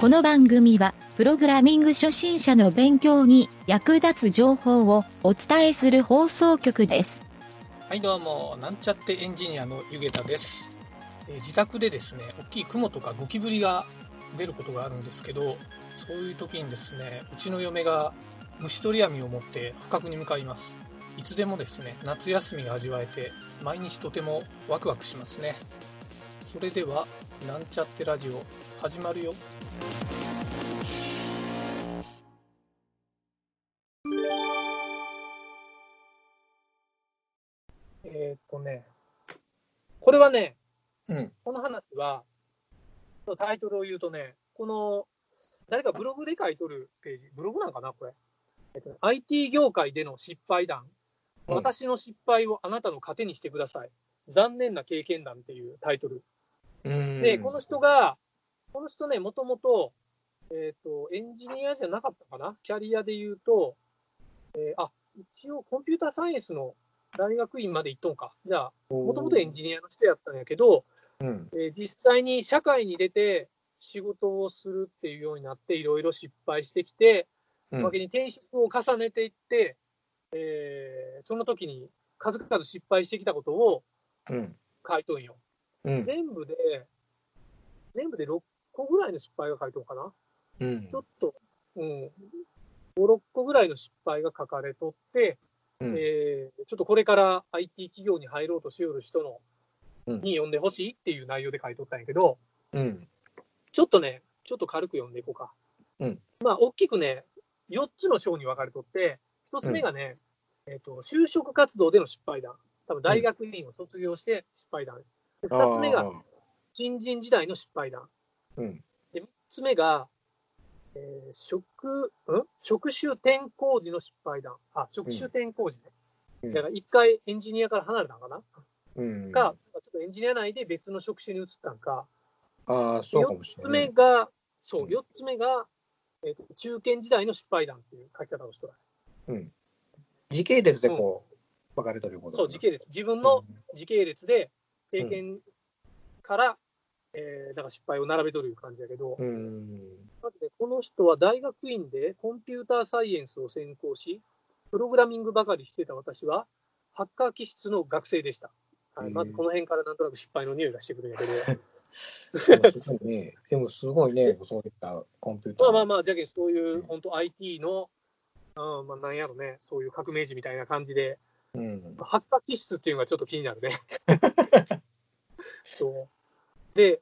この番組は、プログラミング初心者の勉強に役立つ情報をお伝えする放送局です。はいどうもなんちゃってエンジニアのゆげたです、えー自宅でですね大きい雲とかゴキブリが出ることがあるんですけどそういう時にですねうちの嫁が虫取り網を持って捕獲に向かいます。いつでもですね夏休みが味わえて毎日とてもワクワクしますね。それではなんちゃってラジオ始まるよ。えーっとねこれはねうん。この話は、タイトルを言うとね、この、誰かブログで書いとるページ、ブログなんかな、これ。えっとね IT 業界での失敗談、うん私の失敗をあなたの糧にしてください。残念な経験談っていうタイトル。うんで、この人が、この人ね、もともと、えっ、と、エンジニアじゃなかったかな、キャリアで言うと、えーあ、一応コンピューターサイエンスの大学院まで行っとんか。じゃあ、もともとエンジニアの人やったんやけど、うん。えー実際に社会に出て仕事をするっていうようになって、いろいろ失敗してきて、うんおまけに転職を重ねていって、えーその時に数々失敗してきたことをうん。書いとんよ。うん。全部で、全部で6個ぐらいの失敗が書いとんかな？うんちょっと、うん、5、6個ぐらいの失敗が書かれとって、うんえーちょっとこれから IT 企業に入ろうとしよる人の、うんに読んでほしいっていう内容で書いとったんやけど、うん。ちょっとね、ちょっと軽く読んでいこうか。うんまあ、大きくね、4つの章に分かれとって、1つ目がね、えっ、と、就職活動での失敗談。多分大学院を卒業して失敗談。で2つ目が新人時代の失敗談。うん。で、3つ目が、えー職、ん？職種転校時の失敗談。あ、職種転校時ね。うんだから一回エンジニアから離れたんかな、うん。か、ちょっとエンジニア内で別の職種に移ったんか。ああ、そうかもし4つれない。目が、そうう、ん4つ目が、えーと中堅時代の失敗談っていう書き方をしてる。うん。時系列でこう、分かれとること。そう、時系列。自分の時系列で経験から、えーなんか失敗を並べとるいう感じだけど、うん。まずね、この人は大学院でコンピューターサイエンスを専攻し、プログラミングばかりしてた私は、ハッカー気質の学生でした。はい、まずこの辺からなんとなく失敗の匂いがしてくるんやけど、でもすごいね。でもすごいね、そういったコンピューター。まあまあまあ、じゃけんそういう本当 IT の、うん、まあなんやろね、そういう革命児みたいな感じで、うん。ハッカー気質っていうのがちょっと気になるね。そうで、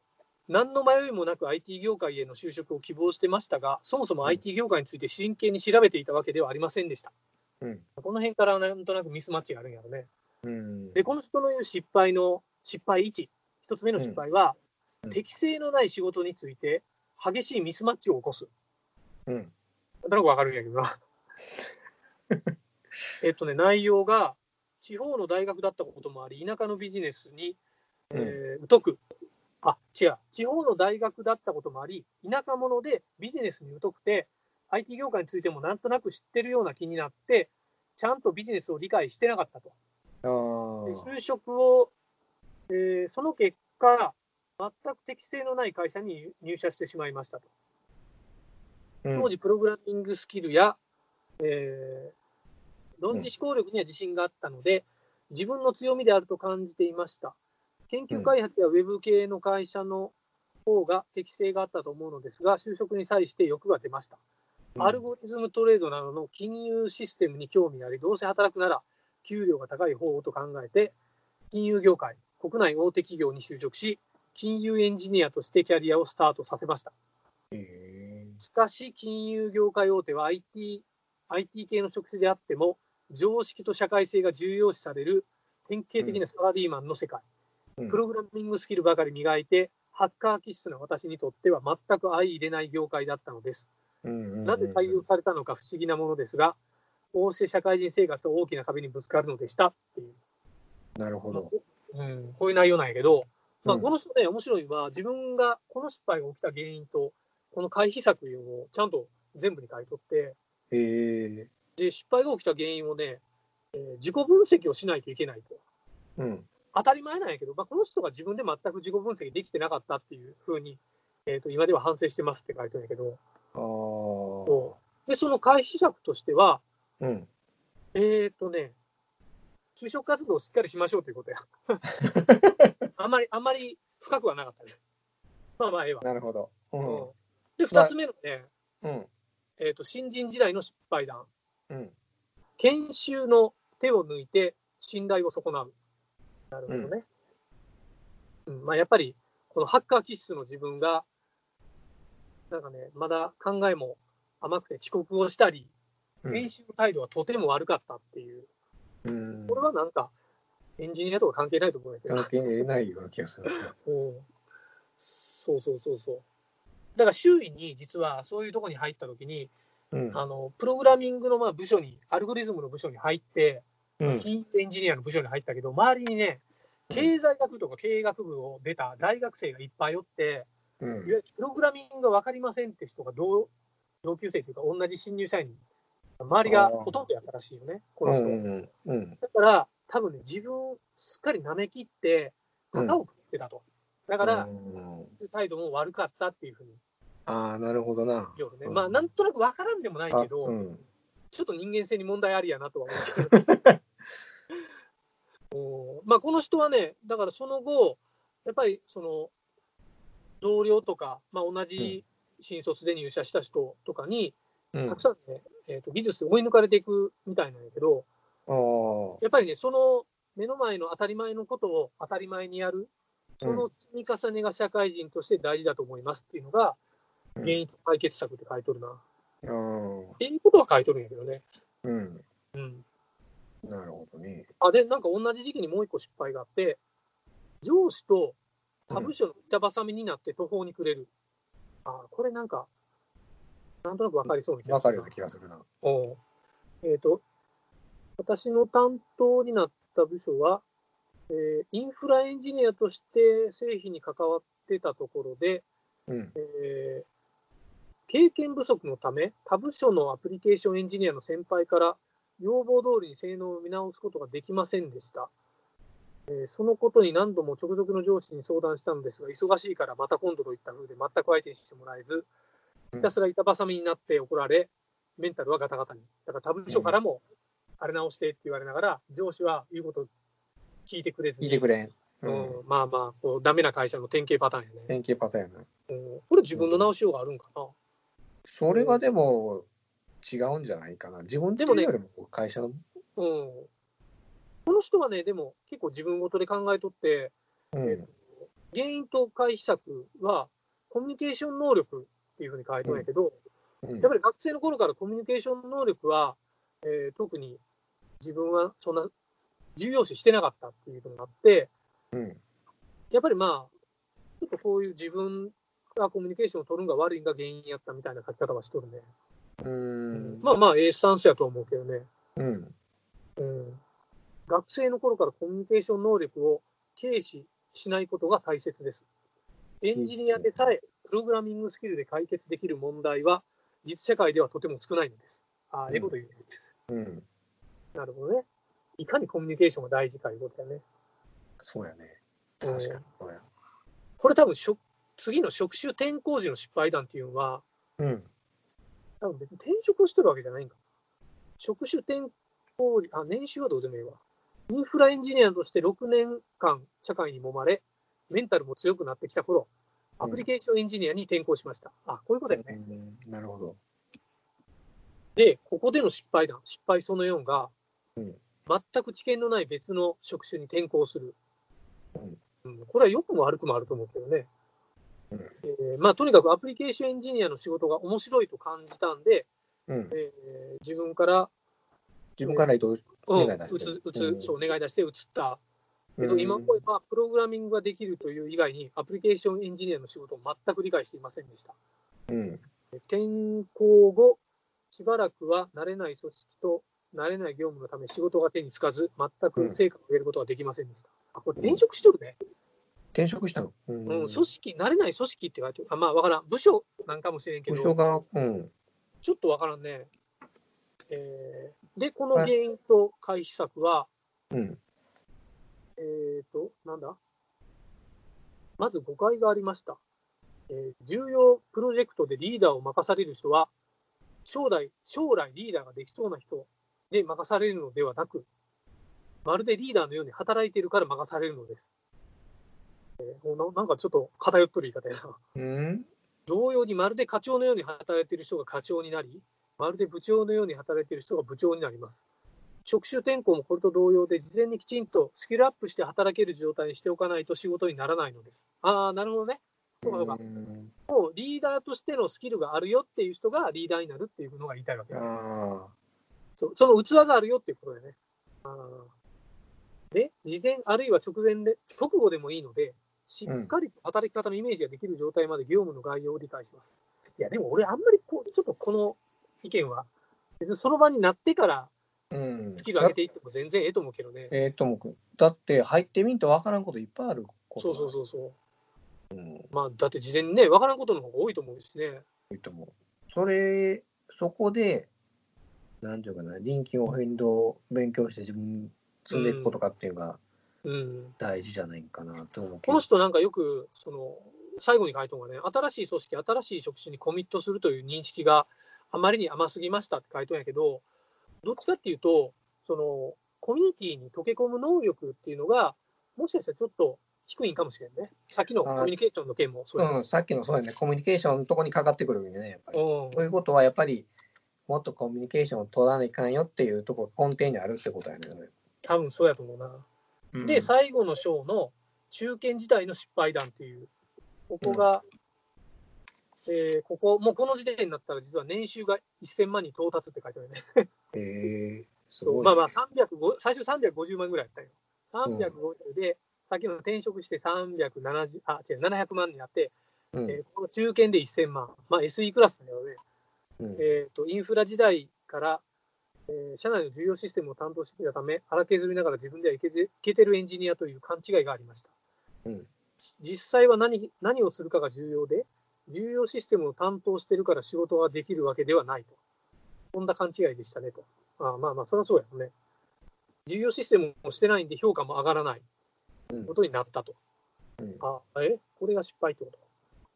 何の迷いもなく IT 業界への就職を希望してましたが、そもそも IT 業界について真剣に調べていたわけではありませんでした。うん。この辺からなんとなくミスマッチがあるんやろね。うん。で、この人の言う失敗の失敗1、一つ目の失敗は、うん適性のない仕事について激しいミスマッチを起こす。うん。なんとなくわかるんやけどな。えっとね、内容が、地方の大学だったこともあり、田舎のビジネスに、えー疎く、あ、違う、地方の大学だったこともあり、田舎者でビジネスに疎くて、IT 業界についてもなんとなく知ってるような気になって、ちゃんとビジネスを理解してなかったと。で。就職を、えーその結果、全く適性のない会社に入社してしまいましたと。うん当時、プログラミングスキルや、えー論理思考力には自信があったので、自分の強みであると感じていました。研究開発やウェブ系の会社の方が適性があったと思うのですが、就職に際して欲が出ました。アルゴリズムトレードなどの金融システムに興味あり、どうせ働くなら給料が高い方をと考えて、金融業界、国内大手企業に就職し、金融エンジニアとしてキャリアをスタートさせました。へしかし、金融業界大手は IT, IT 系の職種であっても、常識と社会性が重要視される典型的なサラリーマンの世界。ープログラミングスキルばかり磨いて、ハッカー気質な私にとっては全く相入れない業界だったのです。うんなぜ採用されたのか不思議なものですが、こうして社会人生活と大きな壁にぶつかるのでしたっていう、なるほど。うん、こういう内容なんやけど、まあ、うんこの人ね、面白いのは、自分がこの失敗が起きた原因と、この回避策をちゃんと全部に書いとって。で失敗が起きた原因をね、えー自己分析をしないといけないと。うん。当たり前なんやけど、まあ、この人が自分で全く自己分析できてなかったっていうふうにえーと、今では反省してますって書いてるんやけど、あでその回避策としては、うん。えっ、ー、とね、就職活動をしっかりしましょうということや。あんまり、あんまり深くはなかったね。まあまあ、ええわ。なるほど。ううんん。で、二つ目のね、うん。えーと、新人時代の失敗談。うん。研修の手を抜いて信頼を損なう。なるほどね。うんまあ、やっぱり、このハッカー気質の自分が、なんかね、まだ考えも甘くて遅刻をしたり、うん練習の態度はとても悪かったっていう、うん。これはなんか、エンジニアとか関係ないと思うんだけど、関係ないような気がする。うんそうそうそうそう。だから周囲に実はそういうところに入ったときに、うん。あのプログラミングのまあ部署に、アルゴリズムの部署に入って、うん。エンジニアの部署に入ったけど、周りにね、経済学部とか経営学部を出た大学生がいっぱいおって、うんいわゆるプログラミングが分かりませんって人が同同級生というか、同じ新入社員に、周りがほとんどやったらしいよね、こうの人。ん。うん。だから、多分ね、自分をすっかり舐め切って、型を食ってたと。だから、うん態度も悪かったっていうふうにああ、なるほどな。ね。うんまあ、なんとなく分からんでもないけど。ちょっと人間性に問題ありやなとは思うけど。まあ、この人はね、だからその後、やっぱりその同僚とか、まあ、同じ新卒で入社した人とかに、うん。たくさんね、えー、と技術で追い抜かれていくみたいなんやけど。やっぱりね、その目の前の当たり前のことを当たり前にやる、その積み重ねが社会人として大事だと思いますっていうのが、うん原因と解決策って書いとるな。うん。っていうことは書いとるんやけどね。うん。うんなるほどね。あで、なんか同じ時期にもう一個失敗があって、上司と他部署の板挟みになって途方に暮れる。あこれなんか、なんとなく分かりそうな気がするな。わかるような気がするな。おうえっ、と、私の担当になった部署は、えーインフラエンジニアとして製品に関わってたところで、うん。えー経験不足のため、他部署のアプリケーションエンジニアの先輩から要望通りに性能を見直すことができませんでした。えーそのことに何度も直属の上司に相談したのですが、忙しいからまた今度といった風で全く相手にしてもらえず、ひたすら板挟みになって怒られ、メンタルはガタガタに。だから他部署からも、あれ直してって言われながら、上司は言うこと聞いてくれずに聞いてくれん。ううんん、まあまあこう、ダメな会社の典型パターンやね。典型パターンやな。うんこれ自分の直しようがあるんかな。それはでも違うんじゃないかな。自分でもねよりも会社の。うん。この人はね、でも結構自分ごとで考えとって、うん。原因と回避策はコミュニケーション能力っていうふうに書いてるんやけど、うんやっぱり学生の頃からコミュニケーション能力は、えー特に自分はそんな重要視してなかったっていうのがあって、うん。やっぱりまあ、ちょっとこういう自分がコミュニケーションを取るのが悪いのが原因やったみたいな書き方はしとるね。うん。まあまあ、ええスタンスやと思うけどね。うん。うん。学生の頃からコミュニケーション能力を軽視しないことが大切です。エンジニアでさえ、プログラミングスキルで解決できる問題は、実社会ではとても少ないのです。ああ、うんええこと言うね。うん。なるほどね。いかにコミュニケーションが大事かいうことだね。そうやね。うん確かに。そうや。これ多分職、次の職種転校時の失敗談っていうのは、うん。多分別に転職をしてるわけじゃないんか。職種転校時、あ、年収はどうでもいいわ。インフラエンジニアとして6年間社会に揉まれ、メンタルも強くなってきた頃、アプリケーションエンジニアに転校しました。あ、こういうことだよね。うんなるほど。で、ここでの失敗談、失敗その4が、うん全く知見のない別の職種に転校する。うんうんこれは良くも悪くもあると思うけどね。うんえーまあ、とにかくアプリケーションエンジニアの仕事が面白いと感じたんで、うん。えー自分から、自分から移動、うん、願い出してうそう願い出して移った。けど、うん今思えば、プログラミングができるという以外に、アプリケーションエンジニアの仕事を全く理解していませんでした。うん。転校後、しばらくは慣れない組織と慣れない業務のため仕事が手につかず、全く成果を上げることができませんでした。あ、これ転職しとるね。転職したの？ううん、組織、慣れない組織って書いてる。あ、まあわからん。部署なんかもしれんけど、部署が、うん。ちょっとわからんね。えーで、この原因と回避策は、うん。えっ、と、なんだ？まず誤解がありました。えー重要プロジェクトでリーダーを任される人は、将来、将来リーダーができそうな人で任されるのではなく、まるでリーダーのように働いているから任されるのです。ななんかちょっと偏っとる言い方やな。うん？同様にまるで課長のように働いている人が課長になり、まるで部長のように働いている人が部長になります。職種転校もこれと同様で、事前にきちんとスキルアップして働ける状態にしておかないと仕事にならないのです。ああ、なるほどね。そうかそうか。うんもうリーダーとしてのスキルがあるよっていう人がリーダーになるっていうのが言いたいわけ。あそうその器があるよっていうことだよね。あーで、事前あるいは直前で、直後でもいいので、しっかりと働き方のイメージができる状態まで業務の概要を理解します。いや、でも俺、あんまりこう、ちょっとこの意見は、別にその場になってからーうんスキル上げていっても全然ええと思うけどね。ええともくだって入ってみんとわからんこといっぱいあることそうそうそうそう。うんまあ、だって事前にね、わからんことの方が多いと思うしね。いいと思うそれそこでなんていうかな臨機応変動勉強して自分積んでいくことかっていうのがうん。大事じゃないかなと思うけこどの人なんかよく、その、最後に書いたのがね、新しい組織、新しい職種にコミットするという認識があまりに甘すぎましたって書いてるんやけど、どっちかっていうと、その、コミュニティに溶け込む能力っていうのが、もしかしたらちょっと低いんかもしれんね。さっきのコミュニケーションの件もそうやうん、さっきのそうやね、コミュニケーションのとこにかかってくるんでね、やっぱり。うんということは、やっぱり、もっとコミュニケーションを取らないかんよっていうとこ根底にあるってことやね。多分そうやと思うな。うんで、最後の章の中堅時代の失敗談っていう、ここが、えーここ、もうこの時点になったら、実は年収が1000万に到達って書いてあるね。へえすそうごい。まあまあ350、最初350万ぐらいやったよ。350で、さっきの転職して370、あ、違う、700万になって、うんえーこの中堅で1000万、まあ SE クラスだよね。うんえーと、インフラ時代から、えー社内の重要システムを担当してきたため、荒削りながら自分ではいけていけてるエンジニアという勘違いがありました。うん実際は何何をするかが重要で、重要システムを担当してるから仕事ができるわけではないと。こんな勘違いでしたねと。ああまあまあ、それはそうやろね。重要システムをしてないんで評価も上がらないうんことになったと。うんあえ？これが失敗ってこと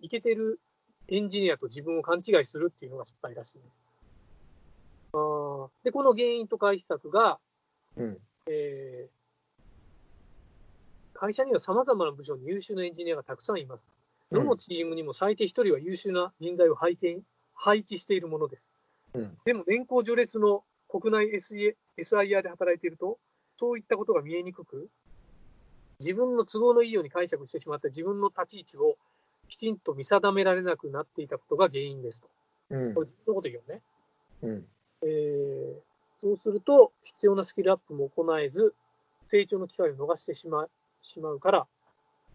いけてるエンジニアと自分を勘違いするっていうのが失敗らしいね。で、この原因と回避策が、うんえー会社にはさまざまな部署に優秀なエンジニアがたくさんいます。どのチームにも最低1人は優秀な人材を配置配置しているものです。うんでも、年功序列の国内 SIR で働いていると、そういったことが見えにくく、自分の都合のいいように解釈してしまった自分の立ち位置をきちんと見定められなくなっていたことが原因ですと。うんこれ、自分のこと言うよね。うんえーそうすると、必要なスキルアップも行えず、成長の機会を逃してしましまうから、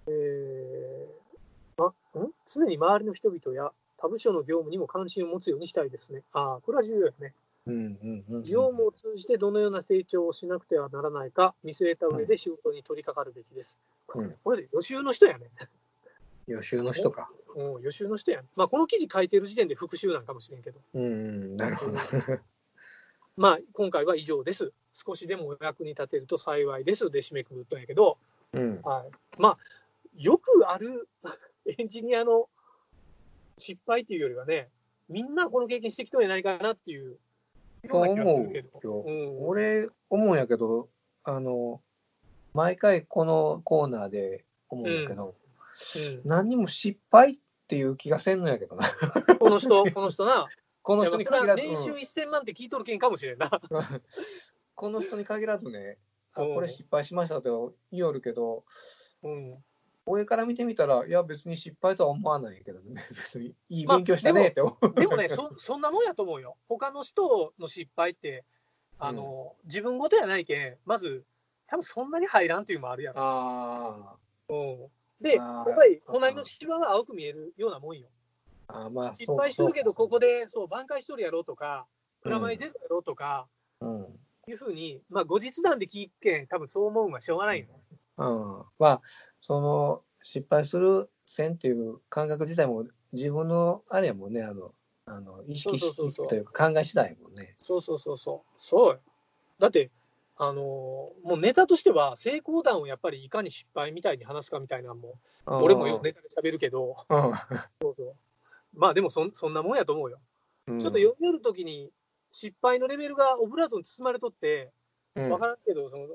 えーま、ん？常に周りの人々や他部署の業務にも関心を持つようにしたいですね。ああ、これは重要よね。うんうんうん業務を通じてどのような成長をしなくてはならないか見据えた上で仕事に取り掛かるべきです。うんこれで予習の人やね。予習の人か。うん、予習の人やね。まあ、この記事書いてる時点で復習なんかもしれんけど。うんうん、なるほど。まあ、今回は以上です。少しでもお役に立てると幸いです。で締めくくったんやけど、うんはい、まあ、よくある エンジニアの失敗っていうよりはね、みんなこの経験してきたんじゃないかなっていうような気がするけど。と思ううん俺、思うんやけど、あの、毎回このコーナーで思うんやけど、うん何にも失敗っていう気がせんのやけどな。この人、この人な、この人に限らず、年収うん1000万って聞いとるけんかもしれんな。この人に限らずね、あうんこれ失敗しましたと言いよるけど、うん上から見てみたら、いや、別に失敗とは思わないけどね、別にいいまあ勉強したねって思う。でもねそ、そんなもんやと思うよ。他の人の失敗って、あの自分ごとやないけん、まず、多分そんなに入らんっていうのもあるやろ。あうん、で、やっぱり隣の芝は青く見えるようなもんよ。ーあー、まあ、失敗してるけど、ここでそう挽回しとるやろうとか、プラマイうん出るやろうとか、うん。いうふうに、まあ、後日談で聞くけん、多分そう思うんはしょうがないよ。うん、まあその失敗する線っていう感覚自体も自分のあれやもんねあのあの意識というか考え次第やもんね。そうそうそうそう。そうよ。だって、あのーもうネタとしては、成功談をやっぱりいかに失敗みたいに話すかみたいなのも、俺もよくネタで喋るけど、うんそうそうまあでもそんそんなもんやと思うよ。うん。ちょっと読み寄るときに、失敗のレベルがオブラートに包まれとって、うん分からんけど、その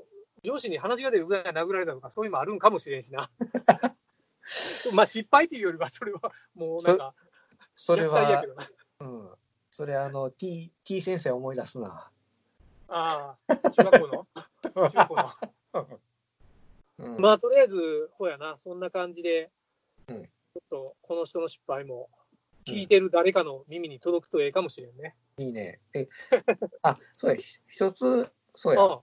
上司に話が出るぐらい殴られたとか、そういうのもあるんかもしれんしな。まあ失敗っていうよりは、それはもうなんか、それは。うん。それあの、T、T 先生思い出すな。ああ、中学校の？中学校の。うんまあとりあえず、ほやな、そんな感じで、うんちょっとこの人の失敗も、聞いてる誰かの耳に届くとええかもしれんね。いいね。え、あ、そうや、ひ一つ、そうや、あ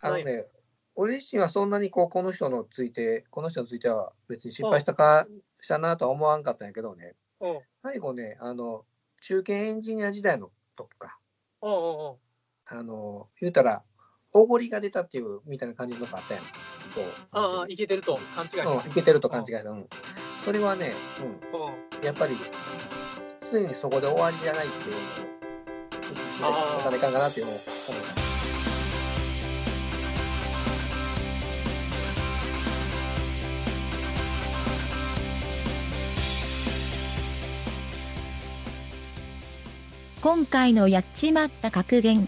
あのね、俺自身はそんなにこう、この人のついて、この人については別に失敗したか、したなとは思わんかったんやけどね、うん、うん、最後ね、あの、中堅エンジニア時代の時か、うん、うん。あの、言うたら、おごりが出たっていうみたいな感じのがあったやん。こうああ、いけてると勘違いした。うん、いけてると勘違いした。うん。それはね、うんうん、やっぱり、常にそこで終わりじゃないっていうのを意識してあーおかないかんかなっていうのを思う。今回のやっちまった格言。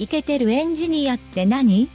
イケてるエンジニアって何？